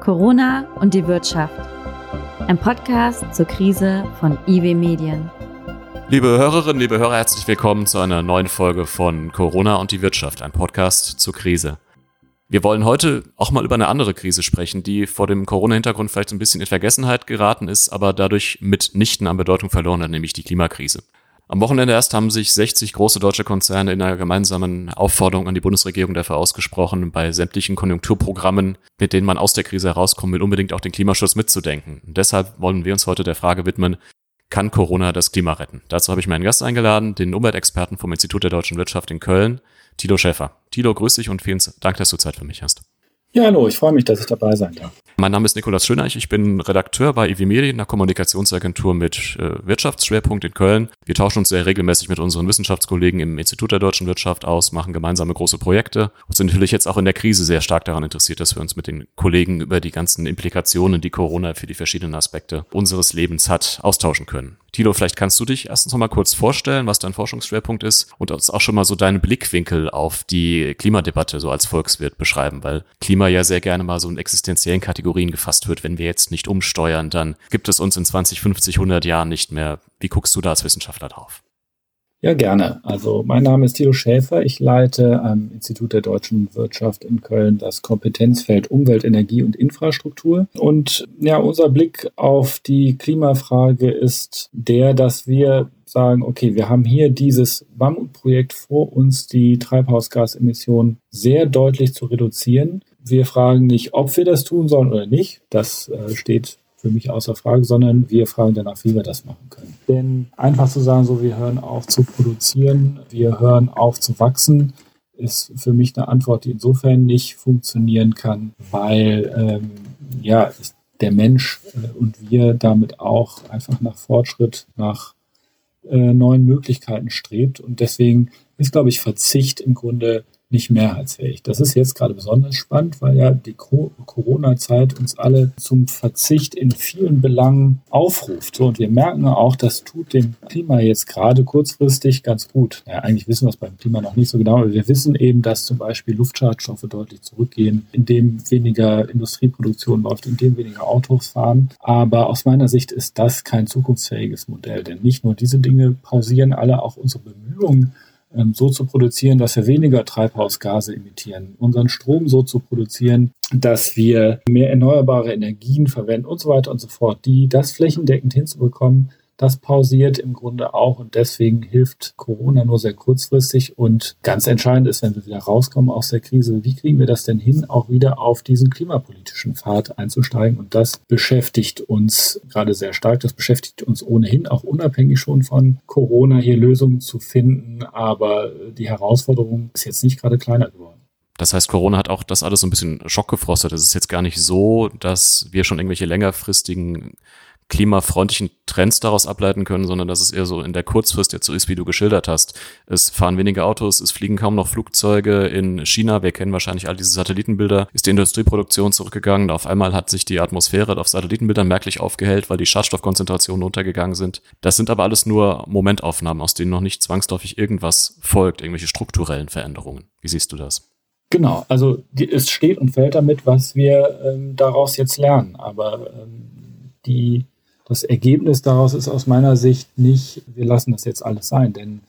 Corona und die Wirtschaft. Ein Podcast zur Krise von IW Medien. Liebe Hörerinnen, liebe Hörer, herzlich willkommen zu einer neuen Folge von Corona und die Wirtschaft, ein Podcast zur Krise. Wir wollen heute auch mal über eine andere Krise sprechen, die vor dem Corona-Hintergrund vielleicht ein bisschen in Vergessenheit geraten ist, aber dadurch mitnichten an Bedeutung verloren hat, nämlich die Klimakrise. Am Wochenende erst haben sich 60 große deutsche Konzerne in einer gemeinsamen Aufforderung an die Bundesregierung dafür ausgesprochen, bei sämtlichen Konjunkturprogrammen, mit denen man aus der Krise herauskommen will, unbedingt auch den Klimaschutz mitzudenken. Und deshalb wollen wir uns heute der Frage widmen, kann Corona das Klima retten? Dazu habe ich meinen Gast eingeladen, den Umweltexperten vom Institut der deutschen Wirtschaft in Köln, Tilo Schäfer. Tilo, grüß dich und vielen Dank, dass du Zeit für mich hast. Ja, hallo, ich freue mich, dass ich dabei sein darf. Mein Name ist Nikolaus Schöneich, ich bin Redakteur bei IW Medien, einer Kommunikationsagentur mit äh, Wirtschaftsschwerpunkt in Köln. Wir tauschen uns sehr regelmäßig mit unseren Wissenschaftskollegen im Institut der deutschen Wirtschaft aus, machen gemeinsame große Projekte und sind natürlich jetzt auch in der Krise sehr stark daran interessiert, dass wir uns mit den Kollegen über die ganzen Implikationen, die Corona für die verschiedenen Aspekte unseres Lebens hat, austauschen können. Tilo, vielleicht kannst du dich erstens noch mal kurz vorstellen, was dein Forschungsschwerpunkt ist und uns auch schon mal so deinen Blickwinkel auf die Klimadebatte so als Volkswirt beschreiben, weil Klima ja sehr gerne mal so in existenziellen Kategorien gefasst wird. Wenn wir jetzt nicht umsteuern, dann gibt es uns in 20, 50, 100 Jahren nicht mehr. Wie guckst du da als Wissenschaftler drauf? Ja, gerne. Also mein Name ist Thilo Schäfer. Ich leite am Institut der deutschen Wirtschaft in Köln das Kompetenzfeld Umwelt, Energie und Infrastruktur. Und ja, unser Blick auf die Klimafrage ist der, dass wir sagen, okay, wir haben hier dieses Mammutprojekt vor uns, die Treibhausgasemissionen sehr deutlich zu reduzieren. Wir fragen nicht, ob wir das tun sollen oder nicht. Das äh, steht für mich außer Frage, sondern wir fragen danach, wie wir das machen können. Denn einfach zu sagen, so wir hören auf zu produzieren, wir hören auf zu wachsen, ist für mich eine Antwort, die insofern nicht funktionieren kann, weil ähm, ja der Mensch äh, und wir damit auch einfach nach Fortschritt, nach äh, neuen Möglichkeiten strebt und deswegen ist, glaube ich, Verzicht im Grunde nicht mehrheitsfähig. Das ist jetzt gerade besonders spannend, weil ja die Corona-Zeit uns alle zum Verzicht in vielen Belangen aufruft. So, und wir merken auch, das tut dem Klima jetzt gerade kurzfristig ganz gut. Ja, eigentlich wissen wir es beim Klima noch nicht so genau, aber wir wissen eben, dass zum Beispiel Luftschadstoffe deutlich zurückgehen, indem weniger Industrieproduktion läuft, indem weniger Autos fahren. Aber aus meiner Sicht ist das kein zukunftsfähiges Modell, denn nicht nur diese Dinge pausieren alle, auch unsere Bemühungen, so zu produzieren, dass wir weniger Treibhausgase emittieren, unseren Strom so zu produzieren, dass wir mehr erneuerbare Energien verwenden und so weiter und so fort, die das flächendeckend hinzubekommen, das pausiert im Grunde auch und deswegen hilft Corona nur sehr kurzfristig. Und ganz entscheidend ist, wenn wir wieder rauskommen aus der Krise, wie kriegen wir das denn hin, auch wieder auf diesen klimapolitischen Pfad einzusteigen? Und das beschäftigt uns gerade sehr stark. Das beschäftigt uns ohnehin auch unabhängig schon von Corona hier Lösungen zu finden. Aber die Herausforderung ist jetzt nicht gerade kleiner geworden. Das heißt, Corona hat auch das alles so ein bisschen schockgefrostet. Es ist jetzt gar nicht so, dass wir schon irgendwelche längerfristigen klimafreundlichen Trends daraus ableiten können, sondern dass es eher so in der Kurzfrist jetzt so ist, wie du geschildert hast. Es fahren weniger Autos, es fliegen kaum noch Flugzeuge in China. Wir kennen wahrscheinlich all diese Satellitenbilder. Ist die Industrieproduktion zurückgegangen. Auf einmal hat sich die Atmosphäre auf Satellitenbildern merklich aufgehellt, weil die Schadstoffkonzentrationen runtergegangen sind. Das sind aber alles nur Momentaufnahmen, aus denen noch nicht zwangsläufig irgendwas folgt, irgendwelche strukturellen Veränderungen. Wie siehst du das? Genau, also die, es steht und fällt damit, was wir ähm, daraus jetzt lernen. Aber ähm, die das Ergebnis daraus ist aus meiner Sicht nicht, wir lassen das jetzt alles sein, denn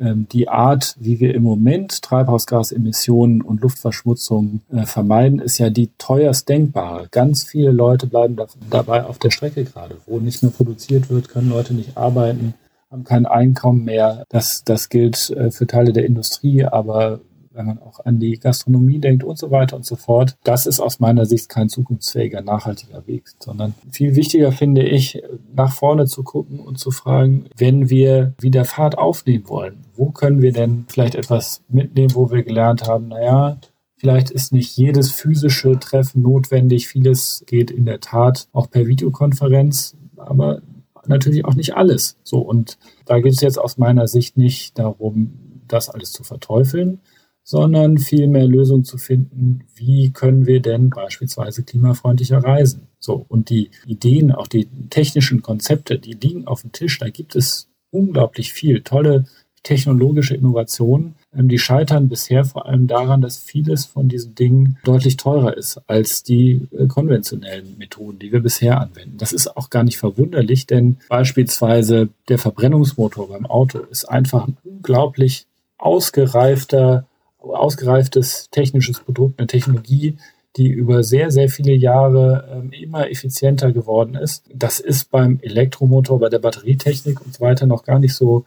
ähm, die Art, wie wir im Moment Treibhausgasemissionen und Luftverschmutzung äh, vermeiden, ist ja die teuerst denkbare. Ganz viele Leute bleiben da, dabei auf der Strecke gerade. Wo nicht mehr produziert wird, können Leute nicht arbeiten, haben kein Einkommen mehr. Das, das gilt äh, für Teile der Industrie, aber wenn man auch an die Gastronomie denkt und so weiter und so fort. Das ist aus meiner Sicht kein zukunftsfähiger, nachhaltiger Weg, sondern viel wichtiger finde ich, nach vorne zu gucken und zu fragen, wenn wir wieder Fahrt aufnehmen wollen, wo können wir denn vielleicht etwas mitnehmen, wo wir gelernt haben, naja, Vielleicht ist nicht jedes physische Treffen notwendig. Vieles geht in der Tat auch per Videokonferenz, aber natürlich auch nicht alles. So, und da geht es jetzt aus meiner Sicht nicht darum, das alles zu verteufeln, sondern vielmehr Lösungen zu finden, wie können wir denn beispielsweise klimafreundlicher reisen. So, und die Ideen, auch die technischen Konzepte, die liegen auf dem Tisch. Da gibt es unglaublich viel, tolle technologische Innovationen. Ähm, die scheitern bisher vor allem daran, dass vieles von diesen Dingen deutlich teurer ist als die äh, konventionellen Methoden, die wir bisher anwenden. Das ist auch gar nicht verwunderlich, denn beispielsweise der Verbrennungsmotor beim Auto ist einfach ein unglaublich ausgereifter, ausgereiftes technisches Produkt, eine Technologie, die über sehr, sehr viele Jahre ähm, immer effizienter geworden ist. Das ist beim Elektromotor, bei der Batterietechnik und so weiter noch gar nicht so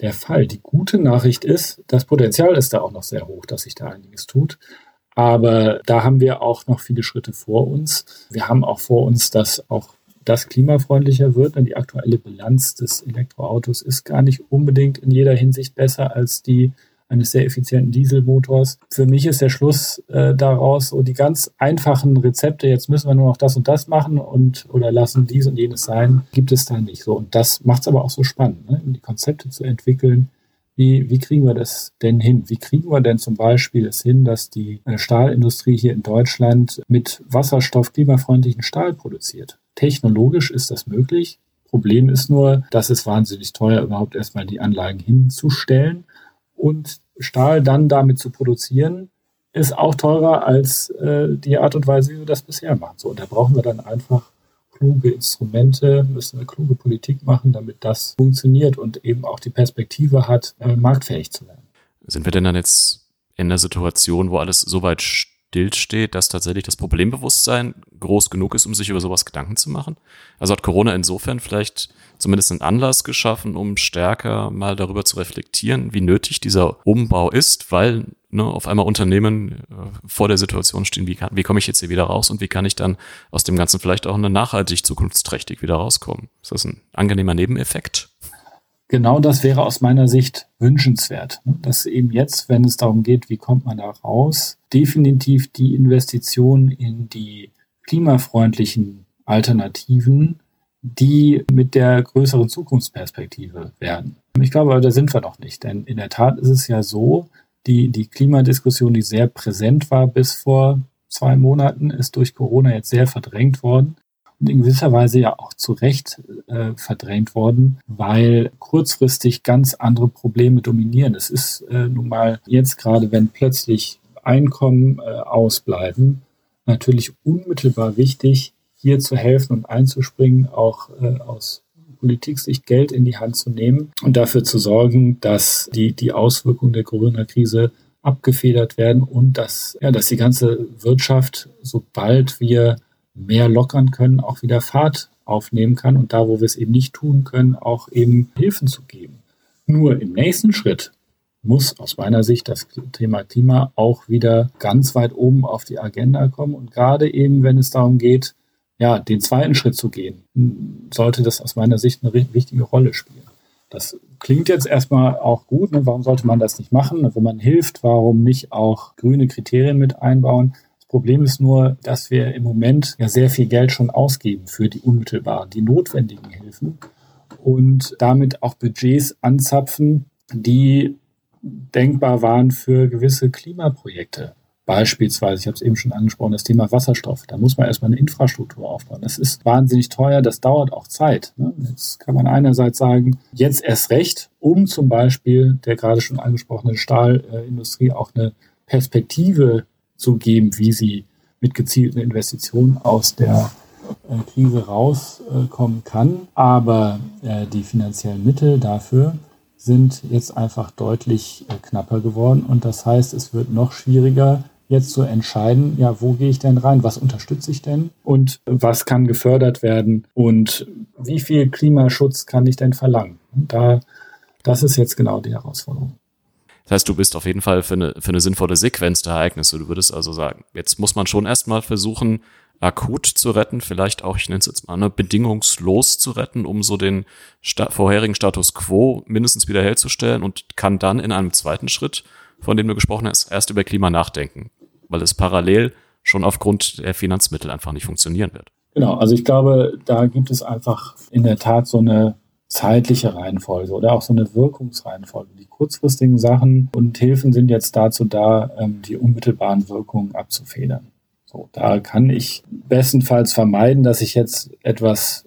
der Fall. Die gute Nachricht ist, das Potenzial ist da auch noch sehr hoch, dass sich da einiges tut. Aber da haben wir auch noch viele Schritte vor uns. Wir haben auch vor uns, dass auch das klimafreundlicher wird, denn die aktuelle Bilanz des Elektroautos ist gar nicht unbedingt in jeder Hinsicht besser als die eines sehr effizienten Dieselmotors. Für mich ist der Schluss äh, daraus, so die ganz einfachen Rezepte, jetzt müssen wir nur noch das und das machen und oder lassen dies und jenes sein, gibt es da nicht so. Und das macht es aber auch so spannend, ne? die Konzepte zu entwickeln. Wie, wie kriegen wir das denn hin? Wie kriegen wir denn zum Beispiel es hin, dass die äh, Stahlindustrie hier in Deutschland mit Wasserstoff klimafreundlichen Stahl produziert? Technologisch ist das möglich. Problem ist nur, dass es wahnsinnig teuer überhaupt erstmal die Anlagen hinzustellen und Stahl dann damit zu produzieren, ist auch teurer als äh, die Art und Weise, wie wir das bisher machen. So, und da brauchen wir dann einfach kluge Instrumente, müssen wir kluge Politik machen, damit das funktioniert und eben auch die Perspektive hat, äh, marktfähig zu werden. Sind wir denn dann jetzt in der Situation, wo alles so weit stillsteht, dass tatsächlich das Problembewusstsein groß genug ist, um sich über sowas Gedanken zu machen? Also hat Corona insofern vielleicht zumindest einen Anlass geschaffen, um stärker mal darüber zu reflektieren, wie nötig dieser Umbau ist, weil ne, auf einmal Unternehmen äh, vor der Situation stehen, wie, wie komme ich jetzt hier wieder raus und wie kann ich dann aus dem Ganzen vielleicht auch eine nachhaltig zukunftsträchtig wieder rauskommen? Ist das ein angenehmer Nebeneffekt? Genau das wäre aus meiner Sicht wünschenswert, ne, dass eben jetzt, wenn es darum geht, wie kommt man da raus, definitiv die Investition in die klimafreundlichen Alternativen die mit der größeren Zukunftsperspektive werden. Ich glaube, da sind wir noch nicht, denn in der Tat ist es ja so, die, die Klimadiskussion, die sehr präsent war bis vor zwei Monaten, ist durch Corona jetzt sehr verdrängt worden und in gewisser Weise ja auch zu Recht äh, verdrängt worden, weil kurzfristig ganz andere Probleme dominieren. Es ist äh, nun mal jetzt gerade, wenn plötzlich Einkommen äh, ausbleiben, natürlich unmittelbar wichtig, hier zu helfen und einzuspringen, auch äh, aus Politiksicht Geld in die Hand zu nehmen und dafür zu sorgen, dass die, die Auswirkungen der Corona-Krise abgefedert werden und dass, ja, dass die ganze Wirtschaft, sobald wir mehr lockern können, auch wieder Fahrt aufnehmen kann und da, wo wir es eben nicht tun können, auch eben Hilfen zu geben. Nur im nächsten Schritt muss aus meiner Sicht das Thema Klima auch wieder ganz weit oben auf die Agenda kommen und gerade eben, wenn es darum geht, ja, den zweiten Schritt zu gehen, sollte das aus meiner Sicht eine wichtige Rolle spielen. Das klingt jetzt erstmal auch gut. Ne? Warum sollte man das nicht machen? Wenn man hilft, warum nicht auch grüne Kriterien mit einbauen? Problem ist nur, dass wir im Moment ja sehr viel Geld schon ausgeben für die unmittelbaren, die notwendigen Hilfen und damit auch Budgets anzapfen, die denkbar waren für gewisse Klimaprojekte. Beispielsweise, ich habe es eben schon angesprochen, das Thema Wasserstoff. Da muss man erstmal eine Infrastruktur aufbauen. Das ist wahnsinnig teuer, das dauert auch Zeit. Ne? Jetzt kann man einerseits sagen, jetzt erst recht, um zum Beispiel der gerade schon angesprochenen Stahlindustrie auch eine Perspektive zu geben, wie sie mit gezielten Investitionen aus der äh, Krise rauskommen kann. Aber äh, die finanziellen Mittel dafür sind jetzt einfach deutlich äh, knapper geworden. Und das heißt, es wird noch schwieriger, jetzt zu entscheiden, ja, wo gehe ich denn rein, was unterstütze ich denn und was kann gefördert werden und wie viel Klimaschutz kann ich denn verlangen. Und da, das ist jetzt genau die Herausforderung. Das heißt, du bist auf jeden Fall für eine, für eine sinnvolle Sequenz der Ereignisse. Du würdest also sagen, jetzt muss man schon erstmal versuchen, akut zu retten, vielleicht auch, ich nenne es jetzt mal, ne, bedingungslos zu retten, um so den sta vorherigen Status quo mindestens wiederherzustellen und kann dann in einem zweiten Schritt, von dem du gesprochen hast, erst über Klima nachdenken weil es parallel schon aufgrund der Finanzmittel einfach nicht funktionieren wird. Genau, also ich glaube, da gibt es einfach in der Tat so eine zeitliche Reihenfolge oder auch so eine Wirkungsreihenfolge. Die kurzfristigen Sachen und Hilfen sind jetzt dazu da, ähm, die unmittelbaren Wirkungen abzufedern. So, da kann ich bestenfalls vermeiden, dass ich jetzt etwas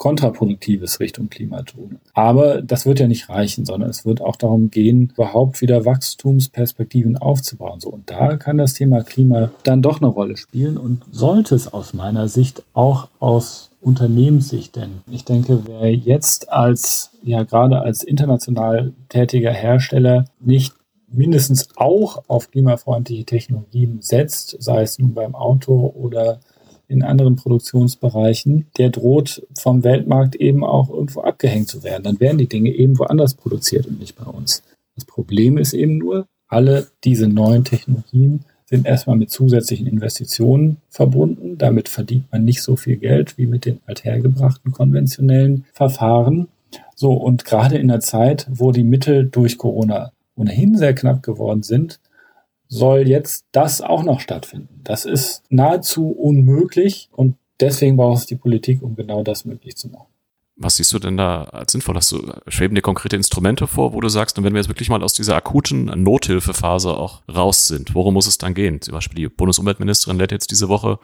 Kontraproduktives Richtung Klima tun. Aber das wird ja nicht reichen, sondern es wird auch darum gehen, überhaupt wieder Wachstumsperspektiven aufzubauen. So, und da kann das Thema Klima dann doch eine Rolle spielen und sollte es aus meiner Sicht auch aus Unternehmenssicht, denn ich denke, wer jetzt als, ja, gerade als international tätiger Hersteller nicht mindestens auch auf klimafreundliche Technologien setzt, sei es nun beim Auto oder in anderen Produktionsbereichen, der droht vom Weltmarkt eben auch irgendwo abgehängt zu werden. Dann werden die Dinge eben woanders produziert und nicht bei uns. Das Problem ist eben nur, alle diese neuen Technologien sind erstmal mit zusätzlichen Investitionen verbunden. Damit verdient man nicht so viel Geld wie mit den althergebrachten konventionellen Verfahren. So, und gerade in der Zeit, wo die Mittel durch Corona ohnehin sehr knapp geworden sind, soll jetzt das auch noch stattfinden. Das ist nahezu unmöglich und deswegen braucht es die Politik, um genau das möglich zu machen. Was siehst du denn da als sinnvoll? Hast du, schweben dir konkrete Instrumente vor, wo du sagst, und wenn wir jetzt wirklich mal aus dieser akuten Nothilfephase auch raus sind, worum muss es dann gehen? Zum Beispiel die Bundesumweltministerin lädt jetzt diese Woche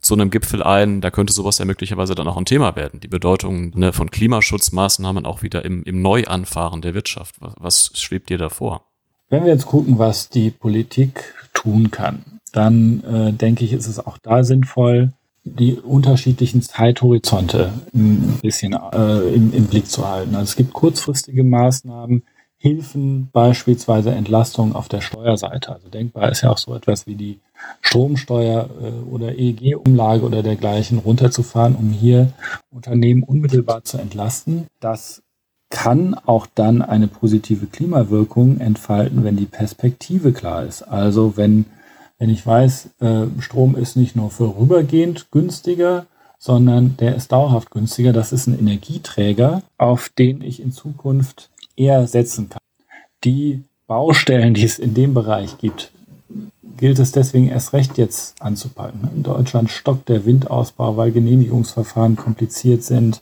zu einem Gipfel ein, da könnte sowas ja möglicherweise dann auch ein Thema werden. Die Bedeutung ne, von Klimaschutzmaßnahmen auch wieder im, im Neuanfahren der Wirtschaft. Was, was schwebt dir da vor? Wenn wir jetzt gucken, was die Politik tun kann, dann äh, denke ich, ist es auch da sinnvoll, die unterschiedlichen Zeithorizonte ein bisschen äh, im, im, Blick zu halten. Also es gibt kurzfristige Maßnahmen, Hilfen, beispielsweise Entlastung auf der Steuerseite. Also denkbar ist ja auch so etwas wie die Stromsteuer äh, oder EEG-Umlage oder dergleichen runterzufahren, um hier Unternehmen unmittelbar zu entlasten. Das kann auch dann eine positive Klimawirkung entfalten, wenn die Perspektive klar ist. Also wenn, wenn ich weiß, äh, Strom ist nicht nur vorübergehend günstiger, sondern der ist dauerhaft günstiger. Das ist ein Energieträger, auf den ich in Zukunft eher setzen kann. Die Baustellen, die es in dem Bereich gibt, gilt es deswegen erst recht jetzt anzupacken. In Deutschland stockt der Windausbau, weil Genehmigungsverfahren kompliziert sind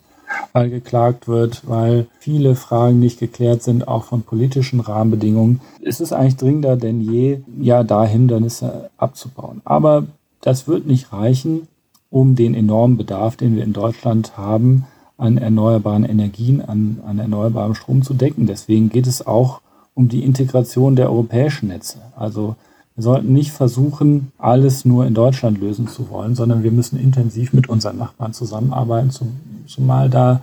weil geklagt wird, weil viele Fragen nicht geklärt sind, auch von politischen Rahmenbedingungen, ist es eigentlich dringender denn je, ja, da Hindernisse abzubauen. Aber das wird nicht reichen, um den enormen Bedarf, den wir in Deutschland haben, an erneuerbaren Energien, an, an erneuerbarem Strom zu decken. Deswegen geht es auch um die Integration der europäischen Netze. Also wir sollten nicht versuchen, alles nur in Deutschland lösen zu wollen, sondern wir müssen intensiv mit unseren Nachbarn zusammenarbeiten, zumal da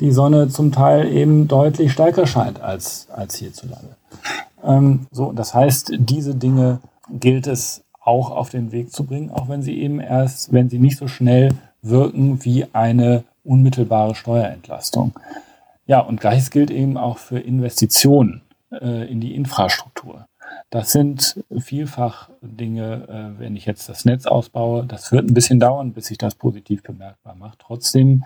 die Sonne zum Teil eben deutlich stärker scheint als, als hierzulande. Ähm, so, das heißt, diese Dinge gilt es auch auf den Weg zu bringen, auch wenn sie eben erst, wenn sie nicht so schnell wirken wie eine unmittelbare Steuerentlastung. Ja, und gleiches gilt eben auch für Investitionen äh, in die Infrastruktur. Das sind vielfach Dinge, äh, wenn ich jetzt das Netz ausbaue, das wird ein bisschen dauern, bis sich das positiv bemerkbar macht. Trotzdem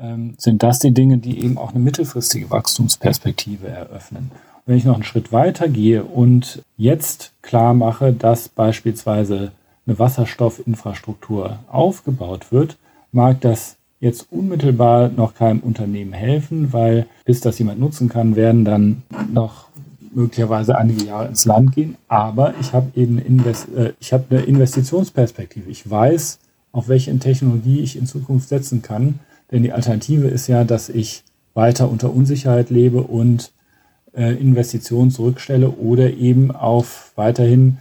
ähm, sind das die Dinge, die eben auch eine mittelfristige Wachstumsperspektive eröffnen. wenn ich noch einen Schritt weiter gehe und jetzt klar mache, dass beispielsweise eine Wasserstoffinfrastruktur aufgebaut wird, mag das jetzt unmittelbar noch keinem Unternehmen helfen, weil bis das jemand nutzen kann, werden dann noch möglicherweise einige Jahre ins Land gehen, aber ich habe eben Invest äh, ich habe eine Investitionsperspektive. Ich weiß, auf welche Technologie ich in Zukunft setzen kann, denn die Alternative ist ja, dass ich weiter unter Unsicherheit lebe und äh, Investitionen zurückstelle oder eben auf weiterhin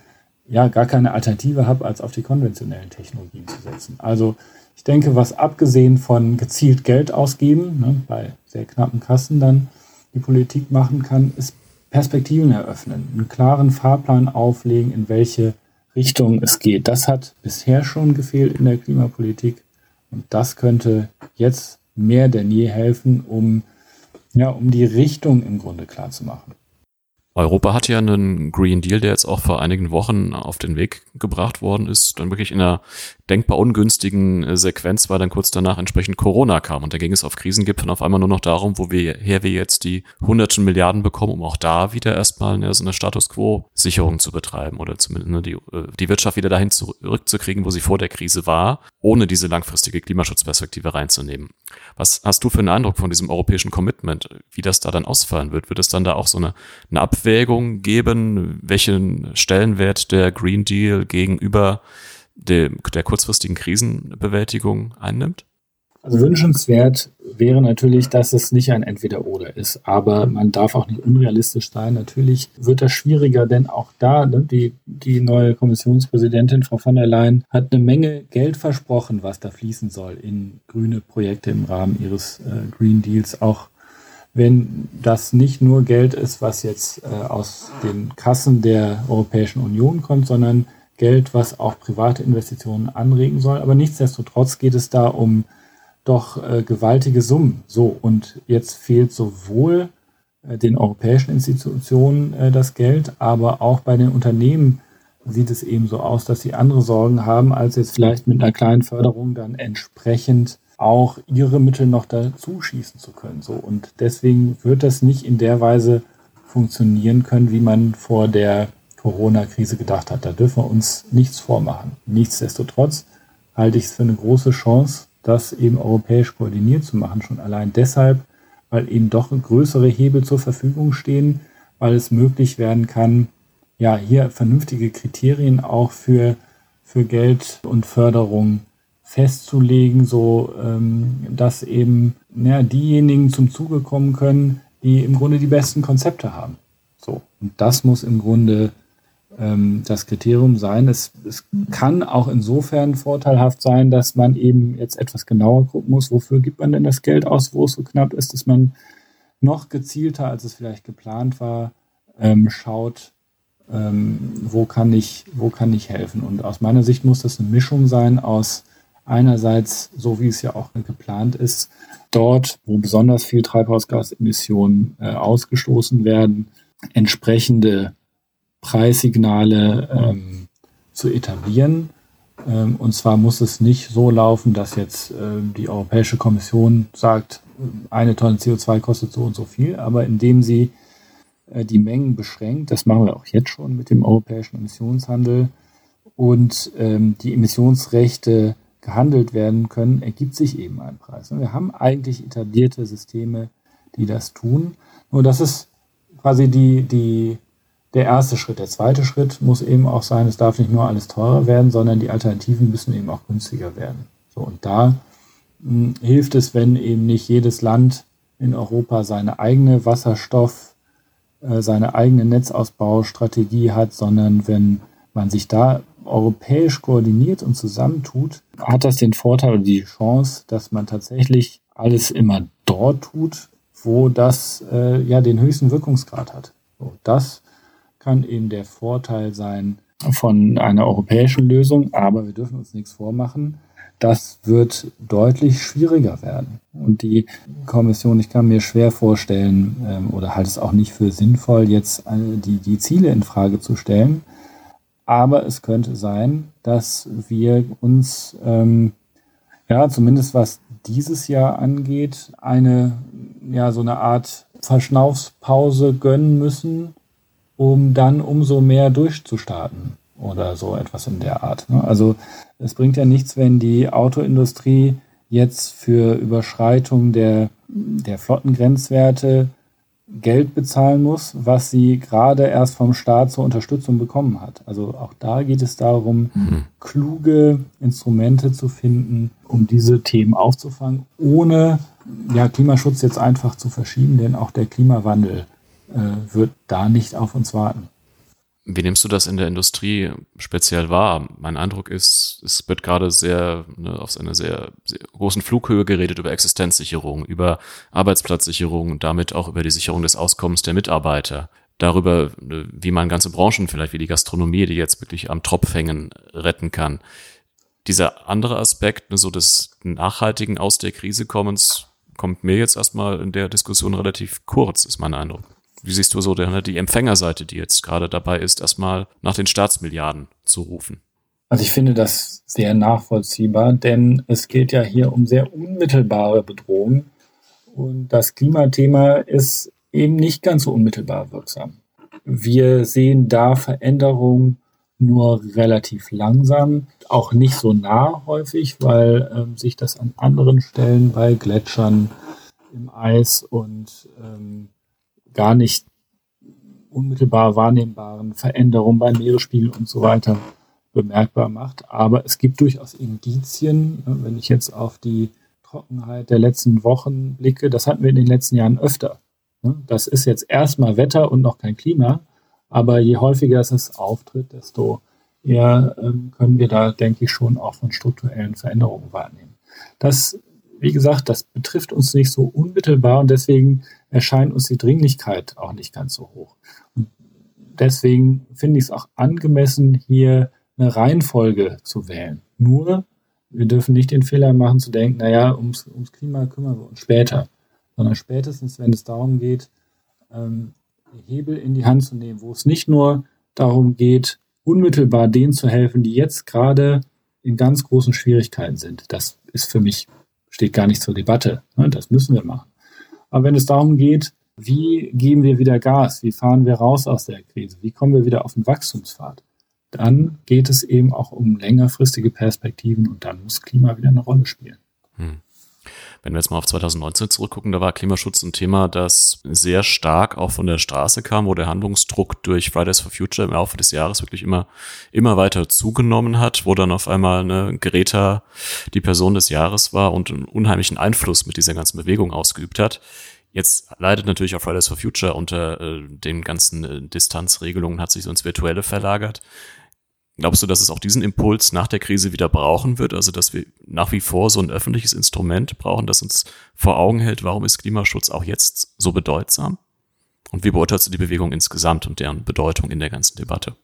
ja gar keine Alternative habe, als auf die konventionellen Technologien zu setzen. Also ich denke, was abgesehen von gezielt Geld ausgeben, ne, bei sehr knappen Kassen dann die Politik machen kann, ist Perspektiven eröffnen, einen klaren Fahrplan auflegen, in welche Richtung es geht. Das hat bisher schon gefehlt in der Klimapolitik und das könnte jetzt mehr denn je helfen, um, ja, um die Richtung im Grunde klar zu machen. Europa hat ja einen Green Deal, der jetzt auch vor einigen Wochen auf den Weg gebracht worden ist, dann wirklich in einer denkbar ungünstigen äh, Sequenz, weil dann kurz danach entsprechend Corona kam. Und da ging es auf Krisengipfeln auf einmal nur noch darum, woher wir jetzt die hunderten Milliarden bekommen, um auch da wieder erstmal eine, so eine Status Quo-Sicherung zu betreiben oder zumindest ne, die, äh, die Wirtschaft wieder dahin zurückzukriegen, wo sie vor der Krise war, ohne diese langfristige Klimaschutzperspektive reinzunehmen. Was hast du für einen Eindruck von diesem europäischen Commitment, wie das da dann ausfallen wird? Wird es dann da auch so eine, eine Abwägung geben, welchen Stellenwert der Green Deal gegenüber der, der kurzfristigen Krisenbewältigung einnimmt? Also wünschenswert wäre natürlich, dass es nicht ein Entweder-Oder ist, aber man darf auch nicht unrealistisch sein. Natürlich wird das schwieriger, denn auch da, ne, die, die neue Kommissionspräsidentin Frau von der Leyen hat eine Menge Geld versprochen, was da fließen soll in grüne Projekte im Rahmen ihres äh, Green Deals, auch wenn das nicht nur Geld ist, was jetzt äh, aus den Kassen der Europäischen Union kommt, sondern Geld, was auch private Investitionen anregen soll. Aber nichtsdestotrotz geht es da um doch äh, gewaltige Summen. So, und jetzt fehlt sowohl äh, den europäischen Institutionen äh, das Geld, aber auch bei den Unternehmen sieht es eben so aus, dass sie andere Sorgen haben, als jetzt vielleicht mit einer kleinen Förderung dann entsprechend auch ihre Mittel noch dazu schießen zu können. So, und deswegen wird das nicht in der Weise funktionieren können, wie man vor der Corona-Krise gedacht hat. Da dürfen wir uns nichts vormachen. Nichtsdestotrotz halte ich es für eine große Chance, das eben europäisch koordiniert zu machen. Schon allein deshalb, weil eben doch größere Hebel zur Verfügung stehen, weil es möglich werden kann, ja, hier vernünftige Kriterien auch für, für Geld und Förderung festzulegen, so ähm, dass eben ja, diejenigen zum Zuge kommen können, die im Grunde die besten Konzepte haben. So. Und das muss im Grunde ähm, das Kriterium sein. Es, es kann auch insofern vorteilhaft sein, dass man eben jetzt etwas genauer gucken muss, wofür gibt man denn das Geld aus, wo es so knapp ist, dass man noch gezielter, als es vielleicht geplant war, ähm, schaut, ähm, wo, kann ich, wo kann ich helfen. Und aus meiner Sicht muss das eine Mischung sein aus einerseits, so wie es ja auch geplant ist, dort, wo besonders viel Treibhausgasemissionen äh, ausgestoßen werden, entsprechende Preissignale ähm, zu etablieren. Ähm, und zwar muss es nicht so laufen, dass jetzt äh, die Europäische Kommission sagt, eine Tonne CO2 kostet so und so viel, aber indem sie äh, die Mengen beschränkt, das machen wir auch jetzt schon mit dem europäischen Emissionshandel, und ähm, die Emissionsrechte gehandelt werden können, ergibt sich eben ein Preis. Und wir haben eigentlich etablierte Systeme, die das tun. Nur das ist quasi die, die der erste Schritt. Der zweite Schritt muss eben auch sein, es darf nicht nur alles teurer werden, sondern die Alternativen müssen eben auch günstiger werden. So, und da mh, hm, hilft es, wenn eben nicht jedes Land in Europa seine eigene Wasserstoff, äh, seine eigene Netzausbaustrategie hat, sondern wenn man sich da europäisch koordiniert und zusammentut, hat das den Vorteil oder die Chance, dass man tatsächlich alles immer dort tut, wo das äh, ja den höchsten Wirkungsgrad hat. So, das kann eben der Vorteil sein von einer europäischen Lösung, aber wir dürfen uns nichts vormachen. Das wird deutlich schwieriger werden. Und die Kommission, ich kann mir schwer vorstellen ähm, oder halte es auch nicht für sinnvoll, jetzt die, die Ziele in Frage zu stellen. Aber es könnte sein, dass wir uns, ähm, ja, zumindest was dieses Jahr angeht, eine, ja, so eine Art Verschnaufspause gönnen müssen, um dann umso mehr durchzustarten oder so etwas in der Art. Ne? Also es bringt ja nichts, wenn die Autoindustrie jetzt für Überschreitung der, der Flottengrenzwerte Geld bezahlen muss, was sie gerade erst vom Staat zur Unterstützung bekommen hat. Also auch da geht es darum, mhm. kluge Instrumente zu finden, um diese Themen aufzufangen, ohne ja, Klimaschutz jetzt einfach zu verschieben, denn auch der Klimawandel äh, wird da nicht auf uns warten. Wie nimmst du das in der Industrie speziell wahr? Mein Eindruck ist, es wird gerade sehr ne, auf einer sehr, sehr großen Flughöhe geredet über Existenzsicherung, über Arbeitsplatzsicherung und damit auch über die Sicherung des Auskommens der Mitarbeiter. Darüber, ne, wie man ganze Branchen, vielleicht wie die Gastronomie, die jetzt wirklich am Tropf hängen, retten kann. Dieser andere Aspekt, ne, so des nachhaltigen aus der Krise kommens, kommt mir jetzt erstmal in der Diskussion relativ kurz, ist mein Eindruck. Wie siehst du so die Empfängerseite, die jetzt gerade dabei ist, erstmal nach den Staatsmilliarden zu rufen? Also ich finde das sehr nachvollziehbar, denn es geht ja hier um sehr unmittelbare Bedrohungen und das Klimathema ist eben nicht ganz so unmittelbar wirksam. Wir sehen da Veränderungen nur relativ langsam, auch nicht so nah häufig, weil ähm, sich das an anderen Stellen bei Gletschern im Eis und ähm, gar nicht unmittelbar wahrnehmbaren Veränderungen beim Meeresspiegel und so weiter bemerkbar macht. Aber es gibt durchaus Indizien, ne, wenn ich jetzt auf die Trockenheit der letzten Wochen blicke, das hatten wir in den letzten Jahren öfter. Ne? Das ist jetzt erstmal Wetter und noch kein Klima, aber je häufiger es auftritt, desto eher ähm, können wir da, denke ich, schon auch von strukturellen Veränderungen wahrnehmen. Das, wie gesagt, das betrifft uns nicht so unmittelbar und deswegen erscheint uns die Dringlichkeit auch nicht ganz so hoch. Und deswegen finde ich es auch angemessen, hier eine Reihenfolge zu wählen. Nur, wir dürfen nicht den Fehler machen zu denken, naja, ums, ums Klima kümmern wir uns später, sondern spätestens, wenn es darum geht, ähm, Hebel in die Hand zu nehmen, wo es nicht nur darum geht, unmittelbar denen zu helfen, die jetzt gerade in ganz großen Schwierigkeiten sind. Das ist für mich, steht gar nicht zur Debatte. Ne? Das müssen wir machen. Aber wenn es darum geht, wie geben wir wieder Gas, wie fahren wir raus aus der Krise, wie kommen wir wieder auf den Wachstumspfad, dann geht es eben auch um längerfristige Perspektiven und dann muss Klima wieder eine Rolle spielen. Hm. Wenn wir jetzt mal auf 2019 zurückgucken, da war Klimaschutz ein Thema, das sehr stark auch von der Straße kam, wo der Handlungsdruck durch Fridays for Future im Laufe des Jahres wirklich immer, immer weiter zugenommen hat, wo dann auf einmal eine Greta die Person des Jahres war und einen unheimlichen Einfluss mit dieser ganzen Bewegung ausgeübt hat. Jetzt leidet natürlich auch Fridays for Future unter äh, den ganzen äh, Distanzregelungen, hat sich so ins Virtuelle verlagert. Glaubst du, dass es auch diesen Impuls nach der Krise wieder brauchen wird? Also, dass wir nach wie vor so ein öffentliches Instrument brauchen, das uns vor Augen hält, warum ist Klimaschutz auch jetzt so bedeutsam? Und wie beurteilst du die Bewegung insgesamt und deren Bedeutung in der ganzen Debatte?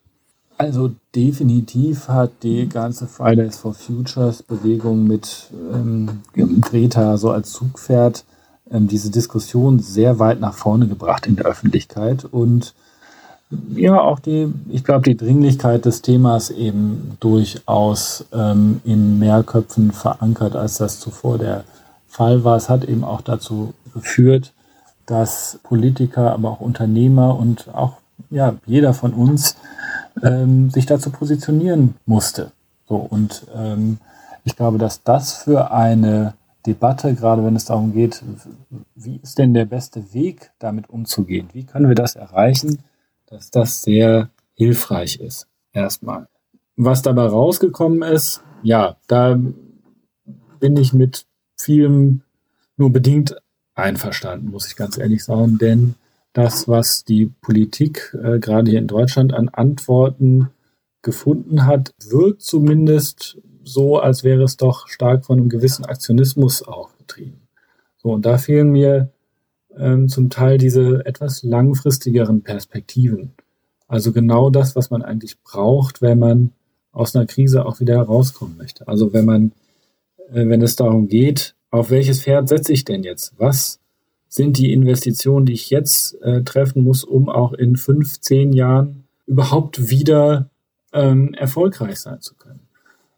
Also definitiv hat die ganze Fridays for Futures Bewegung mit ähm, Greta so als Zugpferd ähm, diese Diskussion sehr weit nach vorne gebracht in der Öffentlichkeit und ja, auch die, ich glaube, die Dringlichkeit des Themas eben durchaus ähm, in mehr Köpfen verankert, als das zuvor der Fall war. Es hat eben auch dazu geführt, dass Politiker, aber auch Unternehmer und auch ja, jeder von uns ähm, sich dazu positionieren musste. So, und ähm, ich glaube, dass das für eine Debatte, gerade wenn es darum geht, wie ist denn der beste Weg, damit umzugehen? Wie können wir das erreichen? Dass das sehr hilfreich ist. Erstmal. Was dabei rausgekommen ist, ja, da bin ich mit vielem nur bedingt einverstanden, muss ich ganz ehrlich sagen, denn das, was die Politik äh, gerade hier in Deutschland an Antworten gefunden hat, wirkt zumindest so, als wäre es doch stark von einem gewissen Aktionismus auch getrieben. So, und da fehlen mir ähm, zum Teil diese etwas langfristigeren Perspektiven. Also genau das, was man eigentlich braucht, wenn man aus einer Krise auch wieder herauskommen möchte. Also wenn man, äh, wenn es darum geht, auf welches Pferd setze ich denn jetzt? Was sind die Investitionen, die ich jetzt äh, treffen muss, um auch in fünf, zehn Jahren überhaupt wieder ähm, erfolgreich sein zu können?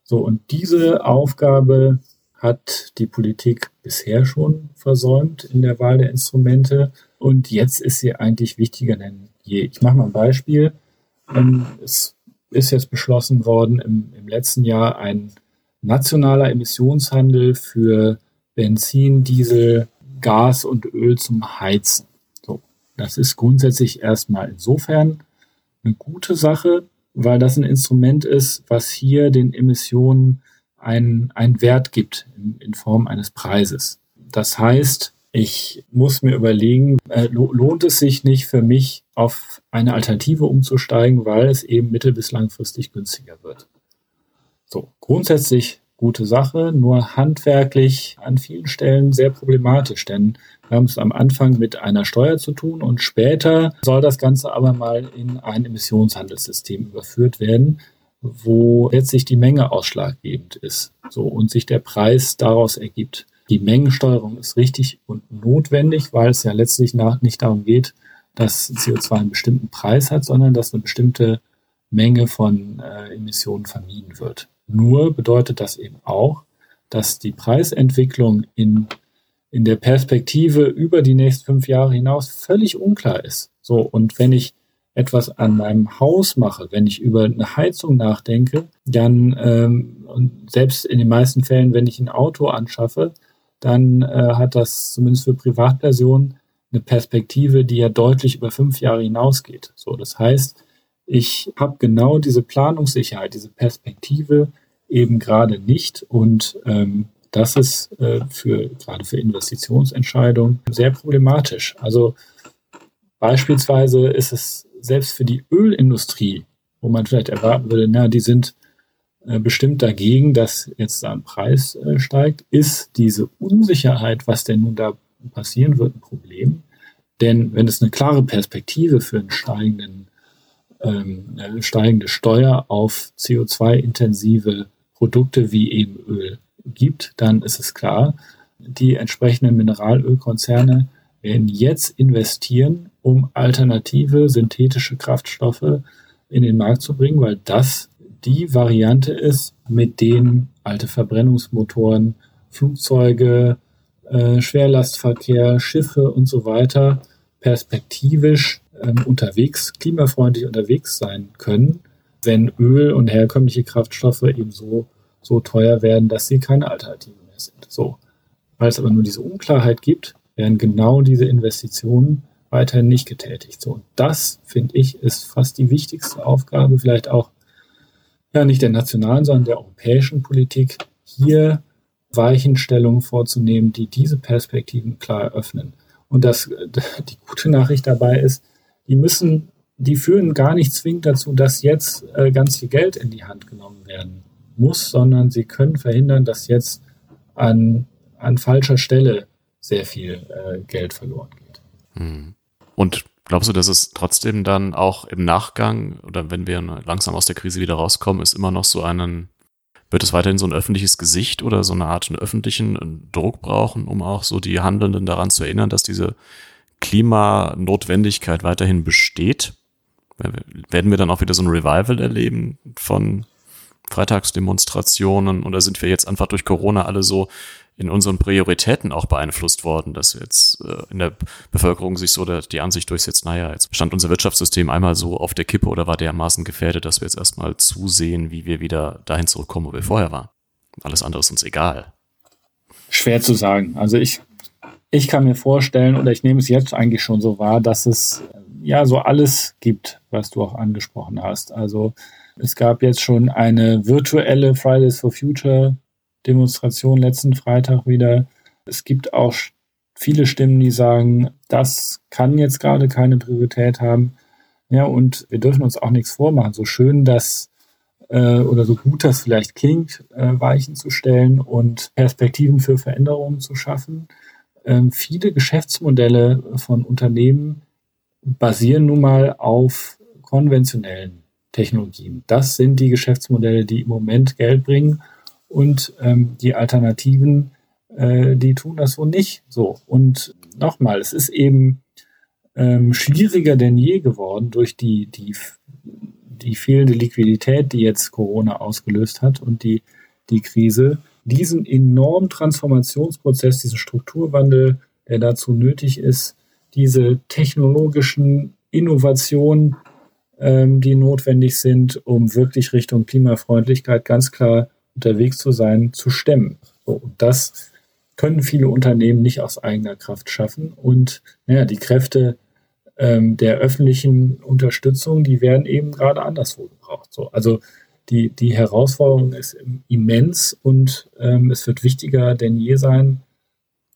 So, und diese Aufgabe hat die Politik bisher schon versäumt in der Wahl der Instrumente. Und jetzt ist sie eigentlich wichtiger denn je. Ich mache mal ein Beispiel. Ähm, es ist jetzt beschlossen worden, im, im letzten Jahr ein nationaler Emissionshandel für Benzin, Diesel, Gas und Öl zum Heizen. So, das ist grundsätzlich erstmal insofern eine gute Sache, weil das ein Instrument ist, was hier den Emissionen einen, einen Wert gibt in, in Form eines Preises. Das heißt, ich muss mir überlegen, äh, lohnt es sich nicht für mich, auf eine Alternative umzusteigen, weil es eben mittel- bis langfristig günstiger wird. So, grundsätzlich gute Sache, nur handwerklich an vielen Stellen sehr problematisch, denn wir haben es am Anfang mit einer Steuer zu tun und später soll das Ganze aber mal in ein Emissionshandelssystem überführt werden, wo letztlich die Menge ausschlaggebend ist. So und sich der Preis daraus ergibt. Die Mengensteuerung ist richtig und notwendig, weil es ja letztlich nach, nicht darum geht, dass CO2 einen bestimmten Preis hat, sondern dass eine bestimmte Menge von äh, Emissionen vermieden wird. Nur bedeutet das eben auch, dass die Preisentwicklung in, in der Perspektive über die nächsten fünf Jahre hinaus völlig unklar ist. So, und wenn ich etwas an meinem Haus mache, wenn ich über eine Heizung nachdenke, dann ähm, und selbst in den meisten Fällen, wenn ich ein Auto anschaffe, dann äh, hat das zumindest für Privatpersonen eine Perspektive, die ja deutlich über fünf Jahre hinausgeht. So, das heißt, ich habe genau diese Planungssicherheit, diese Perspektive eben gerade nicht und ähm, das ist äh, für, gerade für Investitionsentscheidungen sehr problematisch. Also beispielsweise ist es selbst für die Ölindustrie, wo man vielleicht erwarten würde, na, die sind äh, bestimmt dagegen, dass jetzt da ein Preis äh, steigt, ist diese Unsicherheit, was denn nun da passieren wird, ein Problem. Denn wenn es eine klare Perspektive für einen steigenden, ähm, eine steigende Steuer auf CO2-intensive Produkte wie eben Öl gibt, dann ist es klar, die entsprechenden Mineralölkonzerne werden jetzt investieren, um alternative synthetische Kraftstoffe in den Markt zu bringen, weil das die Variante ist, mit denen alte Verbrennungsmotoren, Flugzeuge, äh, Schwerlastverkehr, Schiffe und so weiter perspektivisch ähm, unterwegs, klimafreundlich unterwegs sein können, wenn Öl und herkömmliche Kraftstoffe eben so, so teuer werden, dass sie keine Alternative mehr sind. So. Weil es aber nur diese Unklarheit gibt, werden genau diese Investitionen weiterhin nicht getätigt. So, das, finde ich, ist fast die wichtigste Aufgabe, vielleicht auch ja nicht der nationalen, sondern der europäischen Politik, hier Weichenstellungen vorzunehmen, die diese Perspektiven klar eröffnen. Und das, die gute Nachricht dabei ist, die müssen, die führen gar nicht zwingend dazu, dass jetzt äh, ganz viel Geld in die Hand genommen werden muss, sondern sie können verhindern, dass jetzt an, an falscher Stelle sehr viel äh, Geld verloren geht. Hm. Und glaubst du, dass es trotzdem dann auch im Nachgang oder wenn wir langsam aus der Krise wieder rauskommen, ist immer noch so einen wird es weiterhin so ein öffentliches Gesicht oder so eine Art einen öffentlichen Druck brauchen, um auch so die Handelnden daran zu erinnern, dass diese Klimanotwendigkeit weiterhin besteht? Werden wir dann auch wieder so ein Revival erleben von Freitagsdemonstrationen oder sind wir jetzt einfach durch Corona alle so in unseren Prioritäten auch beeinflusst worden, dass jetzt äh, in der Bevölkerung sich so der, die Ansicht durchsetzt, naja, jetzt stand unser Wirtschaftssystem einmal so auf der Kippe oder war dermaßen gefährdet, dass wir jetzt erstmal zusehen, wie wir wieder dahin zurückkommen, wo wir vorher waren. Alles andere ist uns egal. Schwer zu sagen. Also ich, ich kann mir vorstellen, oder ich nehme es jetzt eigentlich schon so wahr, dass es ja so alles gibt, was du auch angesprochen hast. Also es gab jetzt schon eine virtuelle Fridays for Future Demonstration letzten Freitag wieder. Es gibt auch viele Stimmen, die sagen, das kann jetzt gerade keine Priorität haben. Ja, und wir dürfen uns auch nichts vormachen. So schön das äh, oder so gut das vielleicht klingt, äh, Weichen zu stellen und Perspektiven für Veränderungen zu schaffen. Ähm, viele Geschäftsmodelle von Unternehmen basieren nun mal auf konventionellen Technologien. Das sind die Geschäftsmodelle, die im Moment Geld bringen und ähm, die Alternativen, äh, die tun das so nicht so. Und nochmal, es ist eben ähm, schwieriger denn je geworden durch die, die, die fehlende Liquidität, die jetzt Corona ausgelöst hat und die, die Krise, diesen enormen Transformationsprozess, diesen Strukturwandel, der dazu nötig ist, diese technologischen Innovationen, ähm, die notwendig sind, um wirklich Richtung Klimafreundlichkeit ganz klar unterwegs zu sein, zu stemmen. So, und das können viele Unternehmen nicht aus eigener Kraft schaffen. Und naja, die Kräfte ähm, der öffentlichen Unterstützung, die werden eben gerade anderswo gebraucht. So, also die, die Herausforderung ist immens und ähm, es wird wichtiger denn je sein,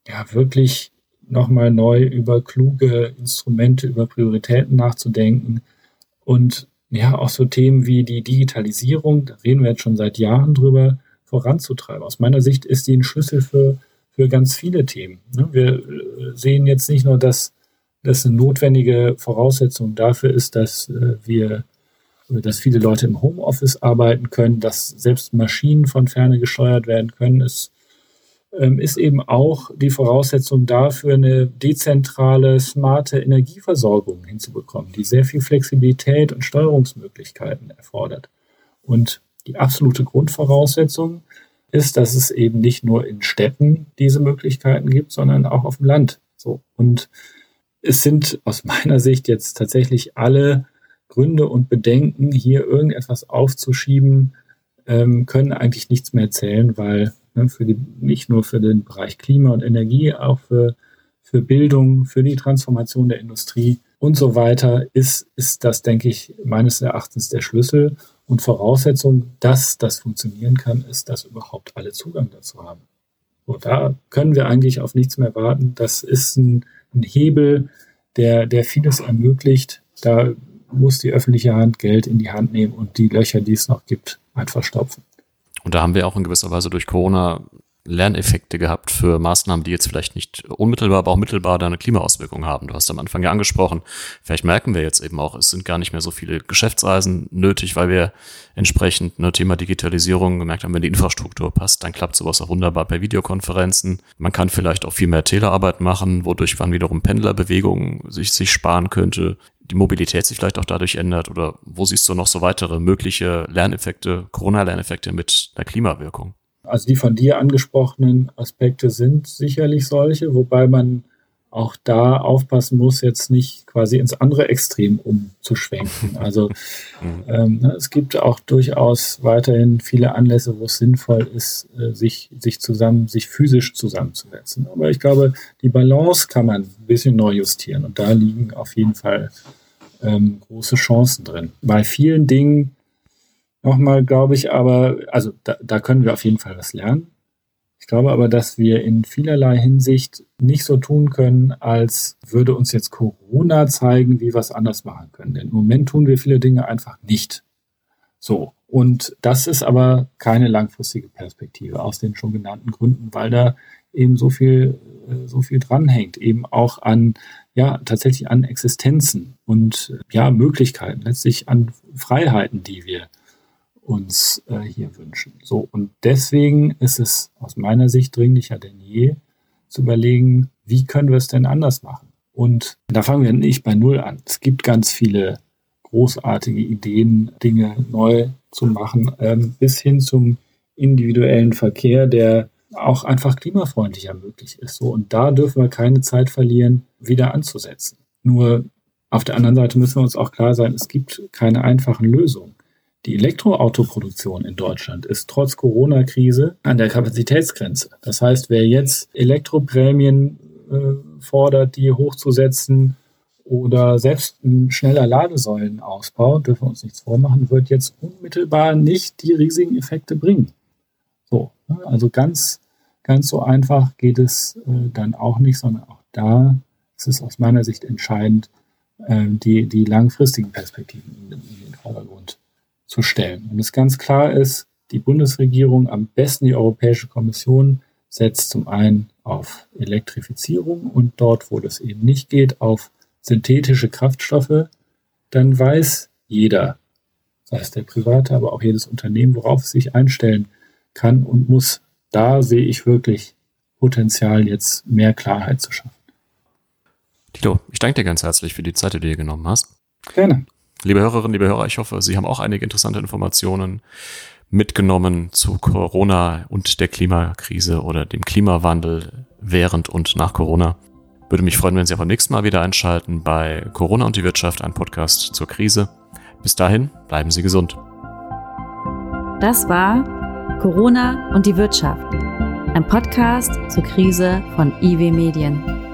ja, wirklich nochmal neu über kluge Instrumente, über Prioritäten nachzudenken und ja, auch so Themen wie die Digitalisierung, da reden wir jetzt schon seit Jahren drüber, voranzutreiben. Aus meiner Sicht ist die ein Schlüssel für, für ganz viele Themen. Ne? Wir äh, sehen jetzt nicht nur, dass das eine notwendige Voraussetzung dafür ist, dass äh, wir dass viele Leute im Homeoffice arbeiten können, dass selbst Maschinen von ferne gesteuert werden können. Ähm, ist eben auch die Voraussetzung dafür, eine dezentrale, smarte Energieversorgung hinzubekommen, die sehr viel Flexibilität und Steuerungsmöglichkeiten erfordert. Und die absolute Grundvoraussetzung ist, dass es eben nicht nur in Städten diese Möglichkeiten gibt, sondern auch auf dem Land. So. Und es sind aus meiner Sicht jetzt tatsächlich alle Gründe und Bedenken, hier irgendetwas aufzuschieben, ähm, können eigentlich nichts mehr zählen, weil ne, für die, nicht nur für den Bereich Klima und Energie, auch für, für Bildung, für die Transformation der Industrie und so weiter ist, ist das, denke ich, meines Erachtens der Schlüssel und Voraussetzung, dass das funktionieren kann, ist, dass überhaupt alle Zugang dazu haben. So, da können wir eigentlich auf nichts mehr warten. Das ist ein, ein Hebel, der, der vieles ermöglicht. Da muss die öffentliche Hand Geld in die Hand nehmen und die Löcher, die es noch gibt, einfach stopfen. Und da haben wir auch in gewisser Weise durch Corona Lerneffekte gehabt für Maßnahmen, die jetzt vielleicht nicht unmittelbar, aber auch mittelbar da eine Klimaauswirkung haben. Du hast am Anfang ja angesprochen, vielleicht merken wir jetzt eben auch, es sind gar nicht mehr so viele Geschäftsreisen nötig, weil wir entsprechend ne Thema Digitalisierung gemerkt haben, wenn die Infrastruktur passt, dann klappt sowas auch wunderbar per Videokonferenzen. Man kann vielleicht auch viel mehr Telearbeit machen, wodurch man wiederum Pendlerbewegungen sich, sich sparen könnte die Mobilität sich vielleicht auch dadurch ändert oder wo siehst du noch so weitere mögliche Lerneffekte, Corona-Lerneffekte mit der Klimawirkung? Also die von dir angesprochenen Aspekte sind sicherlich solche, wobei man auch da aufpassen muss, jetzt nicht quasi ins andere Extrem umzuschwenken. Also mhm. ähm, ne, es gibt auch durchaus weiterhin viele Anlässe, wo es sinnvoll ist, äh, sich, sich zusammen, sich physisch zusammenzusetzen. Aber ich glaube, die Balance kann man ein bisschen neu justieren und da liegen auf jeden Fall ähm, große Chancen drin. Bei vielen Dingen nochmal, glaube ich, aber, also da, da können wir auf jeden Fall was lernen. Ich glaube aber, dass wir in vielerlei Hinsicht nicht so tun können, als würde uns jetzt Corona zeigen, wie wir es anders machen können. Denn im Moment tun wir viele Dinge einfach nicht. So. Und das ist aber keine langfristige Perspektive aus den schon genannten Gründen, weil da eben so viel, äh, so viel dranhängt, eben auch an, ja, tatsächlich an Existenzen und, ja, Möglichkeiten, letztlich an Freiheiten, die wir uns äh, hier wünschen. So, und deswegen ist es aus meiner Sicht dringlicher denn je zu überlegen, wie können wir es denn anders machen? Und da fangen wir nicht bei Null an. Es gibt ganz viele großartige Ideen, Dinge neu zu machen, ähm, bis hin zum individuellen Verkehr, der auch einfach klimafreundlicher möglich ist. So, und da dürfen wir keine Zeit verlieren, wieder anzusetzen. Nur auf der anderen Seite müssen wir uns auch klar sein, es gibt keine einfachen Lösungen. Die Elektroautoproduktion in Deutschland ist trotz Corona-Krise an der Kapazitätsgrenze. Das heißt, wer jetzt Elektroprämien äh, fordert, die hochzusetzen oder selbst ein schneller Ladesäulenausbau, dürfen wir uns nichts vormachen, wird jetzt unmittelbar nicht die riesigen Effekte bringen. So, ne? also ganz, ganz so einfach geht es äh, dann auch nicht, sondern auch da ist es aus meiner Sicht entscheidend, äh, die, die langfristigen Perspektiven in, in den Vordergrund zu stellen. Und es ganz klar ist, die Bundesregierung, am besten die Europäische Kommission, setzt zum einen auf Elektrifizierung und dort, wo das eben nicht geht, auf synthetische Kraftstoffe, dann weiß jeder, sei es der Private, aber auch jedes Unternehmen, worauf es sich einstellen kann und muss. Da sehe ich wirklich Potenzial, jetzt mehr Klarheit zu schaffen. Tito, ich danke dir ganz herzlich für die Zeit, die du dir genommen hast. Gerne. Liebe Hörerinnen, liebe Hörer, ich hoffe, Sie haben auch einige interessante Informationen mitgenommen zu Corona und der Klimakrise oder dem Klimawandel während und nach Corona. Würde mich freuen, wenn Sie auch beim nächsten Mal wieder einschalten bei Corona und die Wirtschaft, ein Podcast zur Krise. Bis dahin, bleiben Sie gesund. Das war Corona und die Wirtschaft, ein Podcast zur Krise von IW Medien.